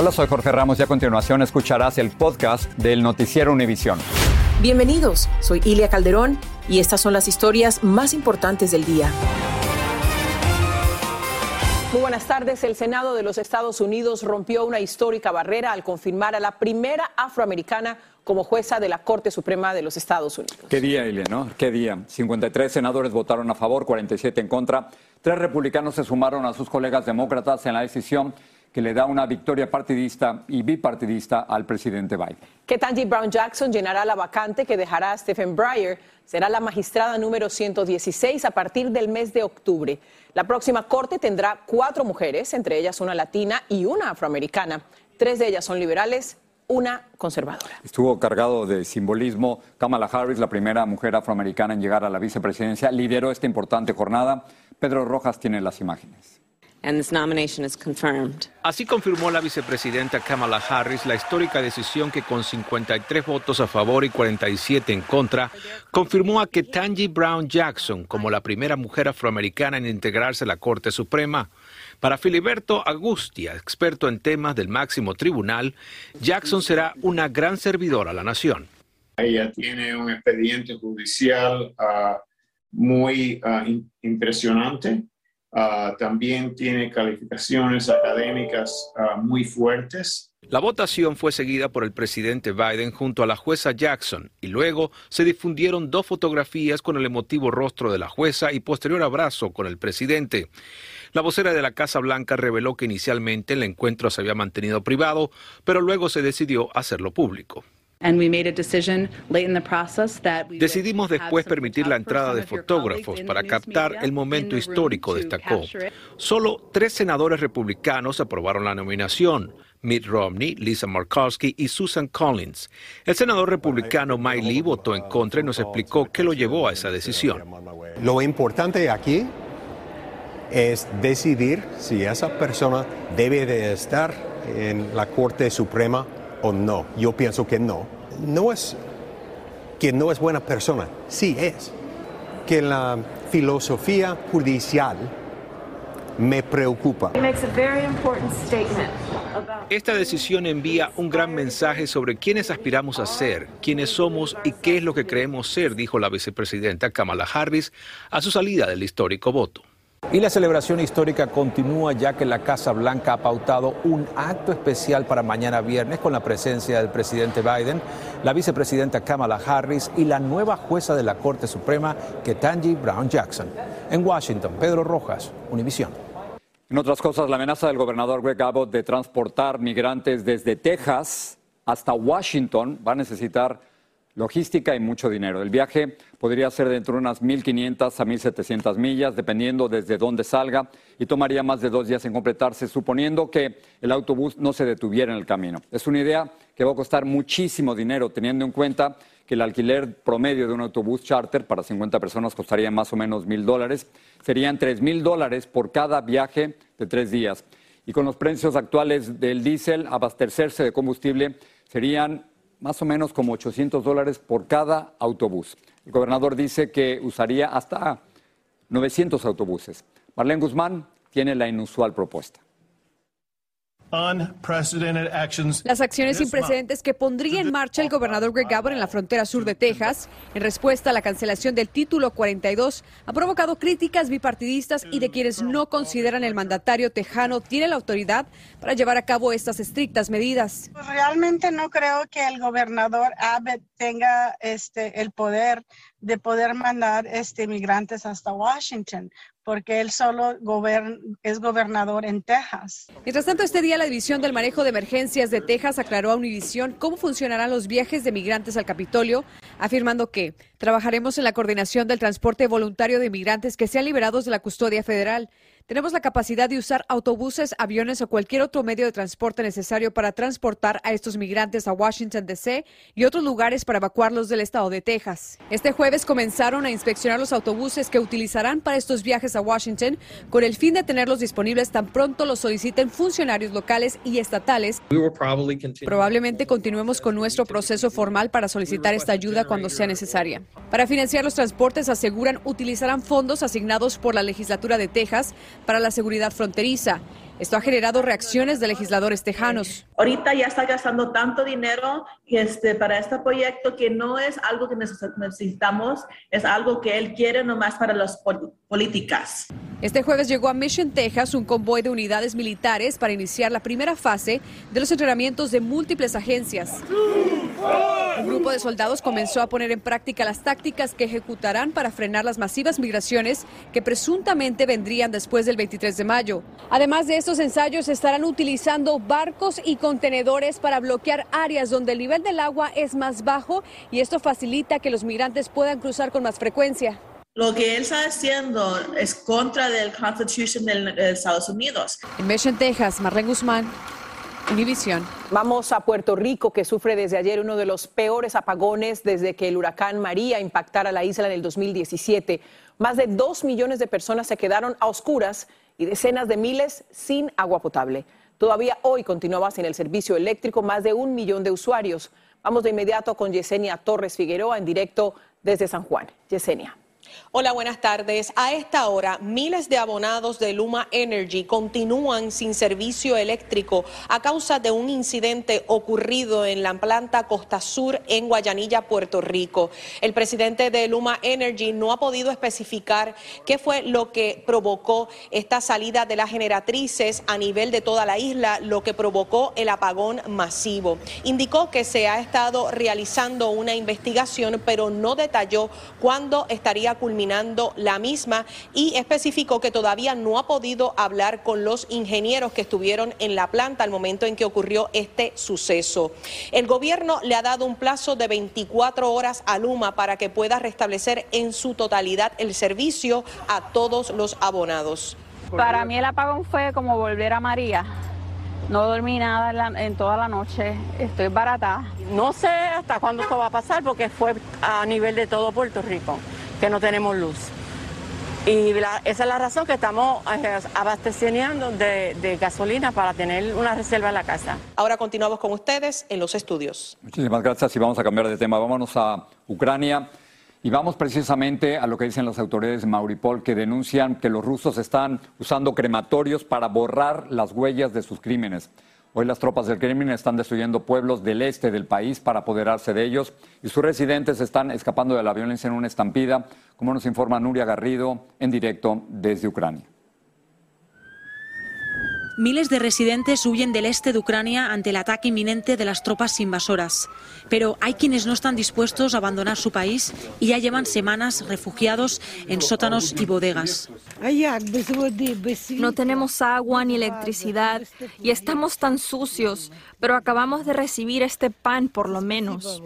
Hola, soy Jorge Ramos y a continuación escucharás el podcast del Noticiero Univisión. Bienvenidos, soy Ilia Calderón y estas son las historias más importantes del día. Muy buenas tardes. El Senado de los Estados Unidos rompió una histórica barrera al confirmar a la primera afroamericana como jueza de la Corte Suprema de los Estados Unidos. Qué día, Ilia, ¿no? Qué día. 53 senadores votaron a favor, 47 en contra. Tres republicanos se sumaron a sus colegas demócratas en la decisión que le da una victoria partidista y bipartidista al presidente Biden. Ketanji Brown Jackson llenará la vacante que dejará a Stephen Breyer. Será la magistrada número 116 a partir del mes de octubre. La próxima corte tendrá cuatro mujeres, entre ellas una latina y una afroamericana. Tres de ellas son liberales, una conservadora. Estuvo cargado de simbolismo. Kamala Harris, la primera mujer afroamericana en llegar a la vicepresidencia, lideró esta importante jornada. Pedro Rojas tiene las imágenes. Así confirmó la vicepresidenta Kamala Harris la histórica decisión que con 53 votos a favor y 47 en contra, confirmó a Ketanji Brown Jackson como la primera mujer afroamericana en integrarse a la Corte Suprema. Para Filiberto Agustia, experto en temas del máximo tribunal, Jackson será una gran servidora a la nación. Ella tiene un expediente judicial ah, muy ah, impresionante Ah, también tiene calificaciones académicas ah, muy fuertes. La votación fue seguida por el presidente Biden junto a la jueza Jackson y luego se difundieron dos fotografías con el emotivo rostro de la jueza y posterior abrazo con el presidente. La vocera de la Casa Blanca reveló que inicialmente el encuentro se había mantenido privado, pero luego se decidió hacerlo público. Decidimos después permitir la entrada de fotógrafos para captar el momento histórico, destacó. Solo tres senadores republicanos aprobaron la nominación. Mitt Romney, Lisa Murkowski y Susan Collins. El senador republicano Mike Lee votó en contra y nos explicó qué lo llevó a esa decisión. Lo importante aquí es decidir si esa persona debe de estar en la Corte Suprema o no. Yo pienso que no. No es que no es buena persona, sí es. Que la filosofía judicial me preocupa. Esta decisión envía un gran mensaje sobre quiénes aspiramos a ser, quiénes somos y qué es lo que creemos ser, dijo la vicepresidenta Kamala Harris a su salida del histórico voto. Y la celebración histórica continúa ya que la Casa Blanca ha pautado un acto especial para mañana viernes con la presencia del presidente Biden, la vicepresidenta Kamala Harris y la nueva jueza de la Corte Suprema, Ketanji Brown Jackson. En Washington, Pedro Rojas, Univisión. En otras cosas, la amenaza del gobernador Greg Abbott de transportar migrantes desde Texas hasta Washington va a necesitar logística y mucho dinero. El viaje podría ser de entre unas 1.500 a 1.700 millas, dependiendo desde dónde salga, y tomaría más de dos días en completarse, suponiendo que el autobús no se detuviera en el camino. Es una idea que va a costar muchísimo dinero, teniendo en cuenta que el alquiler promedio de un autobús charter para 50 personas costaría más o menos mil dólares. Serían tres mil dólares por cada viaje de tres días. Y con los precios actuales del diésel, abastecerse de combustible serían más o menos como 800 dólares por cada autobús. El gobernador dice que usaría hasta 900 autobuses. Marlene Guzmán tiene la inusual propuesta. Las acciones sin precedentes que pondría en marcha el gobernador Greg Abbott en la frontera sur de Texas, en respuesta a la cancelación del título 42, ha provocado críticas bipartidistas y de quienes no consideran el mandatario tejano tiene la autoridad para llevar a cabo estas estrictas medidas. Realmente no creo que el gobernador Abbott tenga este el poder de poder mandar este migrantes hasta Washington porque él solo es gobernador en Texas. Mientras tanto, este día la División del Manejo de Emergencias de Texas aclaró a Univision cómo funcionarán los viajes de migrantes al Capitolio, afirmando que trabajaremos en la coordinación del transporte voluntario de migrantes que sean liberados de la custodia federal. Tenemos la capacidad de usar autobuses, aviones o cualquier otro medio de transporte necesario para transportar a estos migrantes a Washington, D.C. y otros lugares para evacuarlos del estado de Texas. Este jueves comenzaron a inspeccionar los autobuses que utilizarán para estos viajes a Washington con el fin de tenerlos disponibles tan pronto los soliciten funcionarios locales y estatales. Probablemente continuemos con nuestro proceso formal para solicitar esta ayuda cuando sea necesaria. Para financiar los transportes, aseguran utilizarán fondos asignados por la legislatura de Texas para la seguridad fronteriza. Esto ha generado reacciones de legisladores tejanos. Ahorita ya está gastando tanto dinero este, para este proyecto que no es algo que necesitamos, es algo que él quiere nomás para las políticas. Este jueves llegó a Mission, Texas, un convoy de unidades militares para iniciar la primera fase de los entrenamientos de múltiples agencias. Un grupo de soldados comenzó a poner en práctica las tácticas que ejecutarán para frenar las masivas migraciones que presuntamente vendrían después del 23 de mayo. Además de estos ensayos, estarán utilizando barcos y contenedores para bloquear áreas donde el nivel del agua es más bajo y esto facilita que los migrantes puedan cruzar con más frecuencia. Lo que él está haciendo es contra del Constitution de Estados Unidos. En Mission, Texas, Marlene Guzmán, Univision. Vamos a Puerto Rico, que sufre desde ayer uno de los peores apagones desde que el huracán María impactara la isla en el 2017. Más de dos millones de personas se quedaron a oscuras y decenas de miles sin agua potable. Todavía hoy continuaba sin el servicio eléctrico más de un millón de usuarios. Vamos de inmediato con Yesenia Torres Figueroa en directo desde San Juan. Yesenia. Hola, buenas tardes. A esta hora, miles de abonados de Luma Energy continúan sin servicio eléctrico a causa de un incidente ocurrido en la planta Costa Sur en Guayanilla, Puerto Rico. El presidente de Luma Energy no ha podido especificar qué fue lo que provocó esta salida de las generatrices a nivel de toda la isla, lo que provocó el apagón masivo. Indicó que se ha estado realizando una investigación, pero no detalló cuándo estaría culminando la misma y especificó que todavía no ha podido hablar con los ingenieros que estuvieron en la planta al momento en que ocurrió este suceso. El gobierno le ha dado un plazo de 24 horas a Luma para que pueda restablecer en su totalidad el servicio a todos los abonados. Para mí el apagón fue como volver a María. No dormí nada en, toda la noche, estoy barata. No sé hasta cuándo esto va a pasar porque fue a nivel de todo Puerto Rico que no tenemos luz. Y esa es la razón que estamos eh, abasteciendo de, de, gasolina para tener una reserva en la casa. Ahora continuamos con ustedes en los estudios. Muchísimas gracias y vamos a cambiar de tema. Vámonos a Ucrania y vamos precisamente a lo que dicen las autoridades de Mauripol que denuncian que los rusos están usando crematorios para borrar las huellas de sus crímenes. Hoy las tropas del Kremlin están destruyendo pueblos del este del país para apoderarse de ellos y sus residentes están escapando de la violencia en una estampida, como nos informa Nuria Garrido en directo desde Ucrania. Miles de residentes huyen del este de Ucrania ante el ataque inminente de las tropas invasoras. Pero hay quienes no están dispuestos a abandonar su país y ya llevan semanas refugiados en sótanos y bodegas. No tenemos agua ni electricidad y estamos tan sucios, pero acabamos de recibir este pan por lo menos.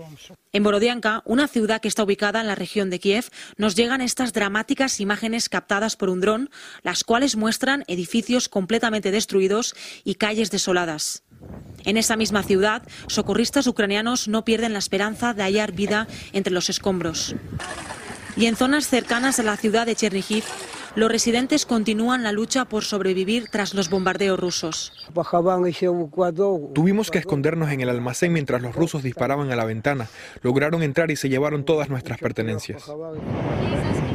En Borodianka, una ciudad que está ubicada en la región de Kiev, nos llegan estas dramáticas imágenes captadas por un dron, las cuales muestran edificios completamente destruidos y calles desoladas. En esa misma ciudad, socorristas ucranianos no pierden la esperanza de hallar vida entre los escombros. Y en zonas cercanas a la ciudad de Chernihiv, los residentes continúan la lucha por sobrevivir tras los bombardeos rusos. Tuvimos que escondernos en el almacén mientras los rusos disparaban a la ventana. Lograron entrar y se llevaron todas nuestras pertenencias.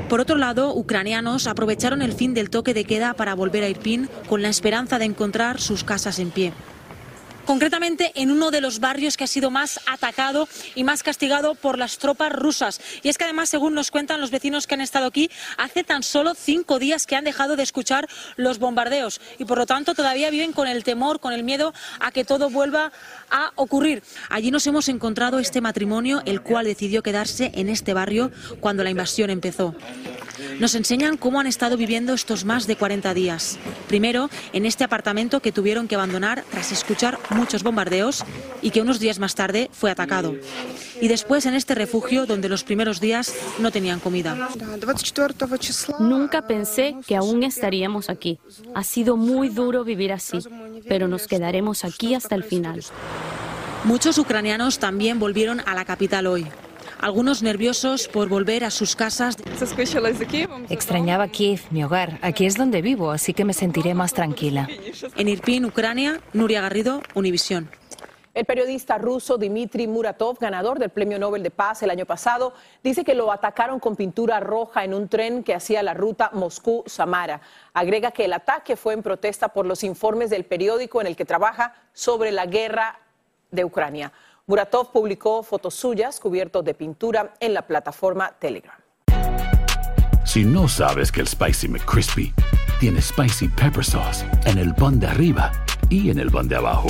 Por otro lado, ucranianos aprovecharon el fin del toque de queda para volver a Irpin con la esperanza de encontrar sus casas en pie. Concretamente en uno de los barrios que ha sido más atacado y más castigado por las tropas rusas. Y es que además, según nos cuentan los vecinos que han estado aquí, hace tan solo cinco días que han dejado de escuchar los bombardeos y por lo tanto todavía viven con el temor, con el miedo a que todo vuelva a ocurrir. Allí nos hemos encontrado este matrimonio, el cual decidió quedarse en este barrio cuando la invasión empezó. Nos enseñan cómo han estado viviendo estos más de 40 días. Primero, en este apartamento que tuvieron que abandonar tras escuchar muchos bombardeos y que unos días más tarde fue atacado. Y después en este refugio donde los primeros días no tenían comida. Nunca pensé que aún estaríamos aquí. Ha sido muy duro vivir así, pero nos quedaremos aquí hasta el final. Muchos ucranianos también volvieron a la capital hoy algunos nerviosos por volver a sus casas. Extrañaba Kiev, mi hogar. Aquí es donde vivo, así que me sentiré más tranquila. En Irpin, Ucrania, Nuria Garrido, Univisión. El periodista ruso Dmitry Muratov, ganador del Premio Nobel de Paz el año pasado, dice que lo atacaron con pintura roja en un tren que hacía la ruta Moscú-Samara. Agrega que el ataque fue en protesta por los informes del periódico en el que trabaja sobre la guerra de Ucrania. Muratov publicó fotos suyas cubiertos de pintura en la plataforma Telegram. Si no sabes que el Spicy McCrispy tiene Spicy Pepper Sauce en el pan de arriba y en el pan de abajo,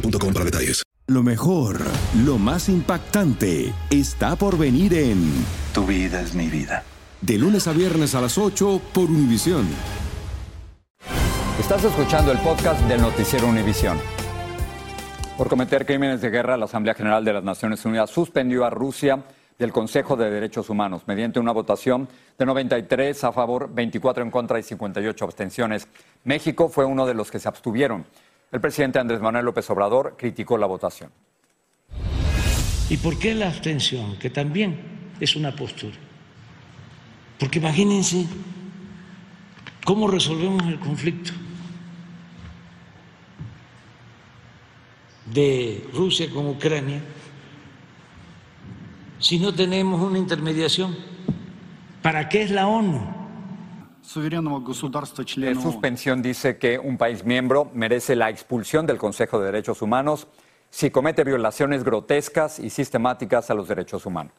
para detalles. Lo mejor, lo más impactante, está por venir en Tu vida es mi vida. De lunes a viernes a las 8 por Univisión. Estás escuchando el podcast del noticiero Univisión. Por cometer crímenes de guerra, la Asamblea General de las Naciones Unidas suspendió a Rusia del Consejo de Derechos Humanos mediante una votación de 93 a favor, 24 en contra y 58 abstenciones. México fue uno de los que se abstuvieron. El presidente Andrés Manuel López Obrador criticó la votación. ¿Y por qué la abstención? Que también es una postura. Porque imagínense cómo resolvemos el conflicto de Rusia con Ucrania si no tenemos una intermediación. ¿Para qué es la ONU? La suspensión dice que un país miembro merece la expulsión del Consejo de Derechos Humanos si comete violaciones grotescas y sistemáticas a los derechos humanos.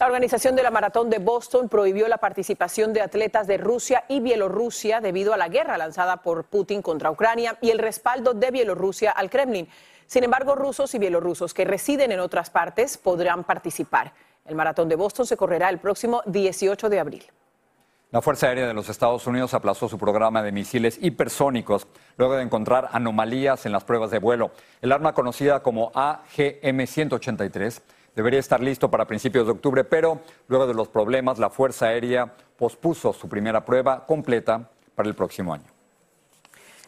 La organización de la Maratón de Boston prohibió la participación de atletas de Rusia y Bielorrusia debido a la guerra lanzada por Putin contra Ucrania y el respaldo de Bielorrusia al Kremlin. Sin embargo, rusos y bielorrusos que residen en otras partes podrán participar. El Maratón de Boston se correrá el próximo 18 de abril. La Fuerza Aérea de los Estados Unidos aplazó su programa de misiles hipersónicos luego de encontrar anomalías en las pruebas de vuelo. El arma conocida como AGM-183 debería estar listo para principios de octubre, pero luego de los problemas, la Fuerza Aérea pospuso su primera prueba completa para el próximo año.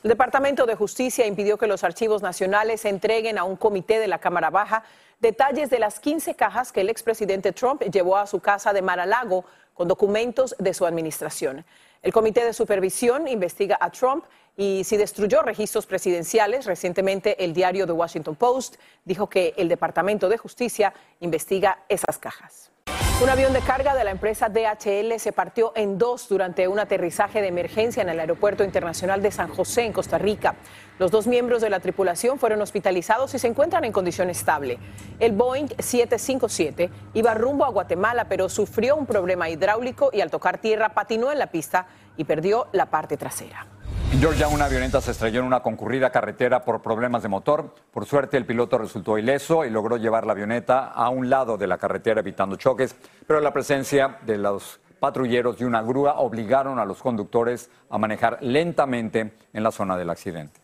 El Departamento de Justicia impidió que los archivos nacionales entreguen a un comité de la Cámara Baja detalles de las 15 cajas que el expresidente Trump llevó a su casa de Mar-a-Lago con documentos de su administración. El Comité de Supervisión investiga a Trump y si destruyó registros presidenciales. Recientemente el diario The Washington Post dijo que el Departamento de Justicia investiga esas cajas. Un avión de carga de la empresa DHL se partió en dos durante un aterrizaje de emergencia en el Aeropuerto Internacional de San José, en Costa Rica. Los dos miembros de la tripulación fueron hospitalizados y se encuentran en condición estable. El Boeing 757 iba rumbo a Guatemala, pero sufrió un problema hidráulico y al tocar tierra patinó en la pista y perdió la parte trasera. En Georgia, una avioneta se estrelló en una concurrida carretera por problemas de motor. Por suerte, el piloto resultó ileso y logró llevar la avioneta a un lado de la carretera evitando choques, pero la presencia de los patrulleros y una grúa obligaron a los conductores a manejar lentamente en la zona del accidente.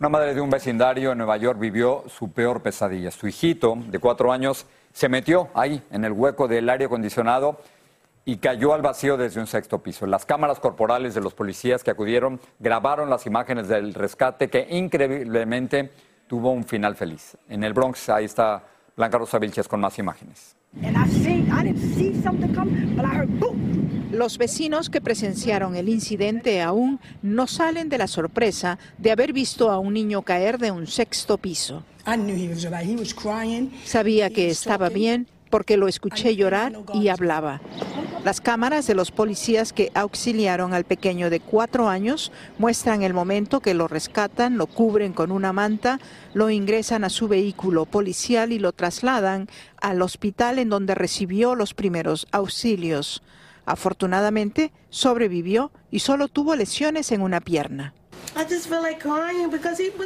Una madre de un vecindario en Nueva York vivió su peor pesadilla. Su hijito, de cuatro años, se metió ahí, en el hueco del aire acondicionado, y cayó al vacío desde un sexto piso. Las cámaras corporales de los policías que acudieron grabaron las imágenes del rescate que increíblemente tuvo un final feliz. En el Bronx, ahí está Blanca Rosa Vilches con más imágenes. Los vecinos que presenciaron el incidente aún no salen de la sorpresa de haber visto a un niño caer de un sexto piso. Sabía que estaba bien porque lo escuché llorar y hablaba. Las cámaras de los policías que auxiliaron al pequeño de cuatro años muestran el momento que lo rescatan, lo cubren con una manta, lo ingresan a su vehículo policial y lo trasladan al hospital en donde recibió los primeros auxilios. Afortunadamente, sobrevivió y solo tuvo lesiones en una pierna.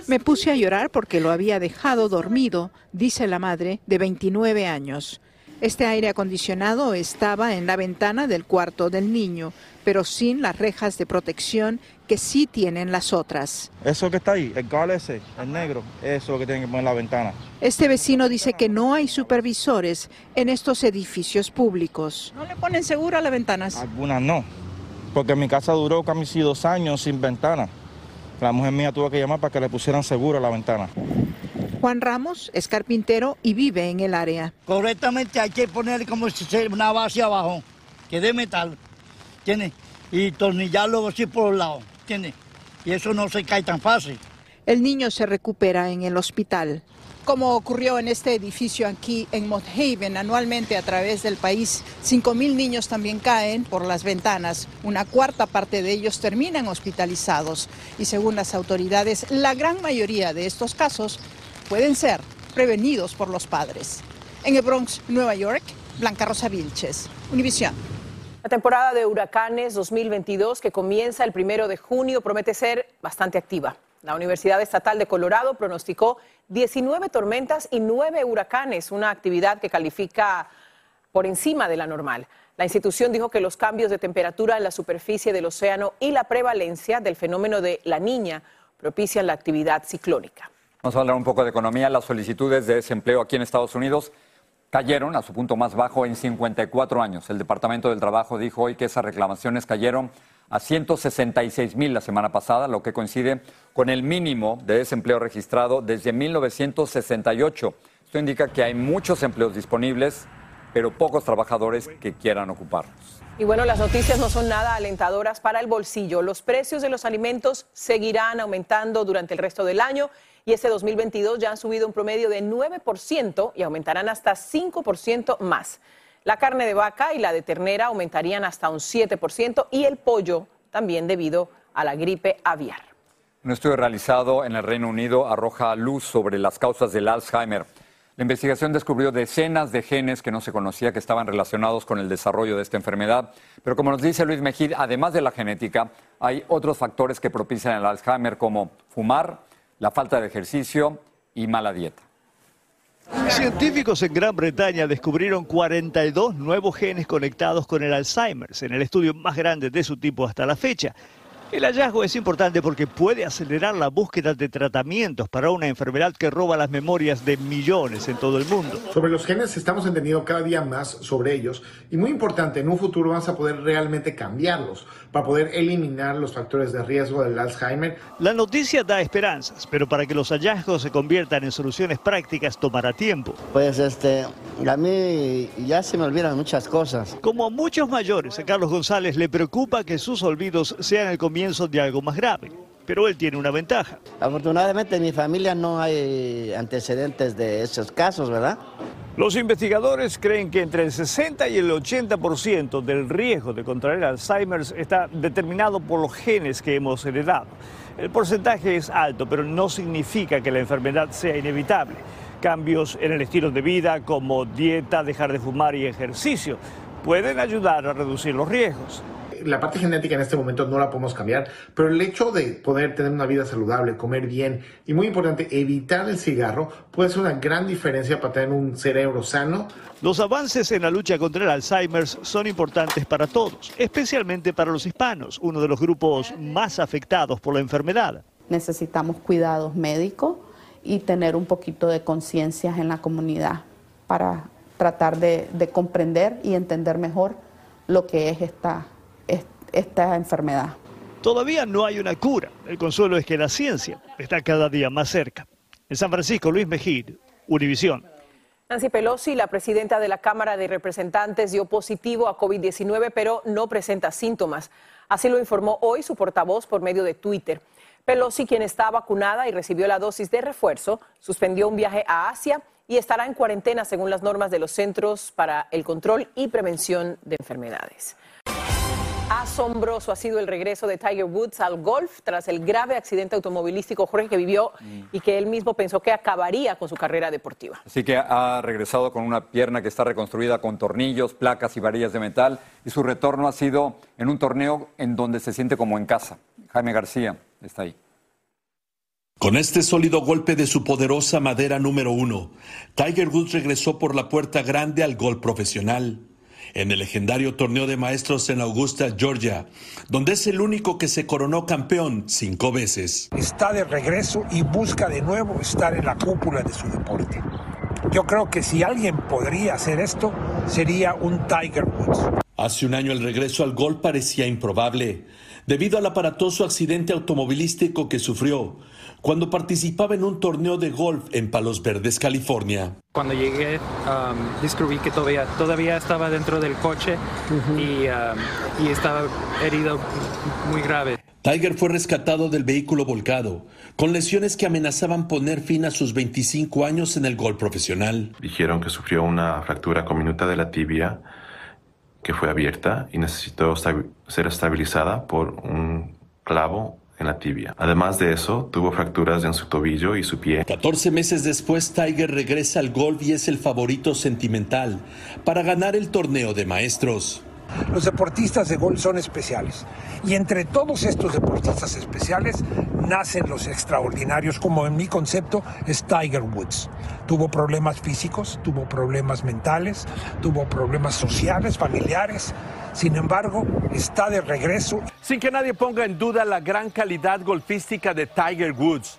Me puse a llorar porque lo había dejado dormido, dice la madre de 29 años. Este aire acondicionado estaba en la ventana del cuarto del niño, pero sin las rejas de protección que sí tienen las otras. Eso que está ahí, el cal ese, el negro, eso es lo que tienen que poner en la ventana. Este vecino dice que no hay supervisores en estos edificios públicos. ¿No le ponen seguro a las ventanas? Algunas no, porque mi casa duró casi dos años sin ventana. La mujer mía tuvo que llamar para que le pusieran seguro a la ventana. Juan Ramos es carpintero y vive en el área. Correctamente hay que poner como si fuera una base abajo, que de metal, ¿tiene? Y tornillarlo así por los lados, ¿tiene? Y eso no se cae tan fácil. El niño se recupera en el hospital. Como ocurrió en este edificio aquí en Mott Haven, anualmente a través del país, 5.000 niños también caen por las ventanas. Una cuarta parte de ellos terminan hospitalizados. Y según las autoridades, la gran mayoría de estos casos pueden ser prevenidos por los padres. En el Bronx, Nueva York, Blanca Rosa Vilches, Univisión. La temporada de huracanes 2022, que comienza el primero de junio, promete ser bastante activa. La Universidad Estatal de Colorado pronosticó 19 tormentas y 9 huracanes, una actividad que califica por encima de la normal. La institución dijo que los cambios de temperatura en la superficie del océano y la prevalencia del fenómeno de la niña propician la actividad ciclónica. Vamos a hablar un poco de economía. Las solicitudes de desempleo aquí en Estados Unidos cayeron a su punto más bajo en 54 años. El Departamento del Trabajo dijo hoy que esas reclamaciones cayeron a 166 mil la semana pasada, lo que coincide con el mínimo de desempleo registrado desde 1968. Esto indica que hay muchos empleos disponibles, pero pocos trabajadores que quieran ocuparlos. Y bueno, las noticias no son nada alentadoras para el bolsillo. Los precios de los alimentos seguirán aumentando durante el resto del año y este 2022 ya han subido un promedio de 9% y aumentarán hasta 5% más. La carne de vaca y la de ternera aumentarían hasta un 7% y el pollo también debido a la gripe aviar. Un estudio realizado en el Reino Unido arroja luz sobre las causas del Alzheimer. La investigación descubrió decenas de genes que no se conocía que estaban relacionados con el desarrollo de esta enfermedad. Pero como nos dice Luis Mejid, además de la genética, hay otros factores que propician el Alzheimer como fumar, la falta de ejercicio y mala dieta. Científicos en Gran Bretaña descubrieron 42 nuevos genes conectados con el Alzheimer, en el estudio más grande de su tipo hasta la fecha. El hallazgo es importante porque puede acelerar la búsqueda de tratamientos para una enfermedad que roba las memorias de millones en todo el mundo. Sobre los genes estamos entendiendo cada día más sobre ellos y muy importante, en un futuro vamos a poder realmente cambiarlos para poder eliminar los factores de riesgo del Alzheimer. La noticia da esperanzas, pero para que los hallazgos se conviertan en soluciones prácticas tomará tiempo. Pues este, a mí ya se me olvidan muchas cosas. Como a muchos mayores, a Carlos González le preocupa que sus olvidos sean el comienzo de algo más grave. Pero él tiene una ventaja. Afortunadamente en mi familia no hay antecedentes de esos casos, ¿verdad? Los investigadores creen que entre el 60 y el 80% del riesgo de contraer Alzheimer está determinado por los genes que hemos heredado. El porcentaje es alto, pero no significa que la enfermedad sea inevitable. Cambios en el estilo de vida como dieta, dejar de fumar y ejercicio pueden ayudar a reducir los riesgos la parte genética en este momento no la podemos cambiar, pero el hecho de poder tener una vida saludable, comer bien y muy importante, evitar el cigarro puede ser una gran diferencia para tener un cerebro sano. Los avances en la lucha contra el Alzheimer son importantes para todos, especialmente para los hispanos, uno de los grupos más afectados por la enfermedad. Necesitamos cuidados médicos y tener un poquito de conciencia en la comunidad para tratar de, de comprender y entender mejor lo que es esta, esta enfermedad. Todavía no hay una cura. El consuelo es que la ciencia está cada día más cerca. En San Francisco, Luis Mejir, Univisión. Nancy Pelosi, la presidenta de la Cámara de Representantes, dio positivo a COVID-19, pero no presenta síntomas. Así lo informó hoy su portavoz por medio de Twitter. Pelosi, quien está vacunada y recibió la dosis de refuerzo, suspendió un viaje a Asia y estará en cuarentena según las normas de los Centros para el Control y Prevención de Enfermedades. Asombroso ha sido el regreso de Tiger Woods al golf tras el grave accidente automovilístico Jorge que vivió mm. y que él mismo pensó que acabaría con su carrera deportiva. Así que ha regresado con una pierna que está reconstruida con tornillos, placas y varillas de metal y su retorno ha sido en un torneo en donde se siente como en casa. Jaime García está ahí. Con este sólido golpe de su poderosa madera número uno, Tiger Woods regresó por la puerta grande al golf profesional en el legendario torneo de maestros en Augusta, Georgia, donde es el único que se coronó campeón cinco veces. Está de regreso y busca de nuevo estar en la cúpula de su deporte. Yo creo que si alguien podría hacer esto, sería un Tiger Woods. Hace un año el regreso al gol parecía improbable, debido al aparatoso accidente automovilístico que sufrió cuando participaba en un torneo de golf en Palos Verdes, California. Cuando llegué, um, descubrí que todavía, todavía estaba dentro del coche y, um, y estaba herido muy grave. Tiger fue rescatado del vehículo volcado, con lesiones que amenazaban poner fin a sus 25 años en el golf profesional. Dijeron que sufrió una fractura minuta de la tibia que fue abierta y necesitó ser estabilizada por un clavo en la tibia. Además de eso, tuvo fracturas en su tobillo y su pie. 14 meses después, Tiger regresa al golf y es el favorito sentimental para ganar el torneo de maestros. Los deportistas de golf son especiales y entre todos estos deportistas especiales nacen los extraordinarios, como en mi concepto es Tiger Woods. Tuvo problemas físicos, tuvo problemas mentales, tuvo problemas sociales, familiares. Sin embargo, está de regreso. Sin que nadie ponga en duda la gran calidad golfística de Tiger Woods,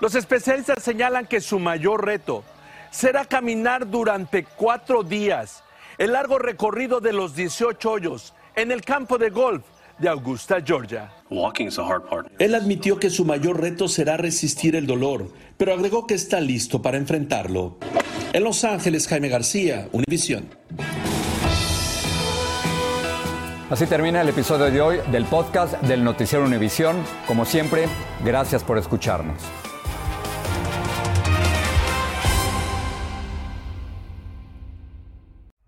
los especialistas señalan que su mayor reto será caminar durante cuatro días el largo recorrido de los 18 hoyos en el campo de golf de Augusta, Georgia. Él admitió que su mayor reto será resistir el dolor, pero agregó que está listo para enfrentarlo. En Los Ángeles, Jaime García, Univisión. Así termina el episodio de hoy del podcast del Noticiero Univisión. Como siempre, gracias por escucharnos.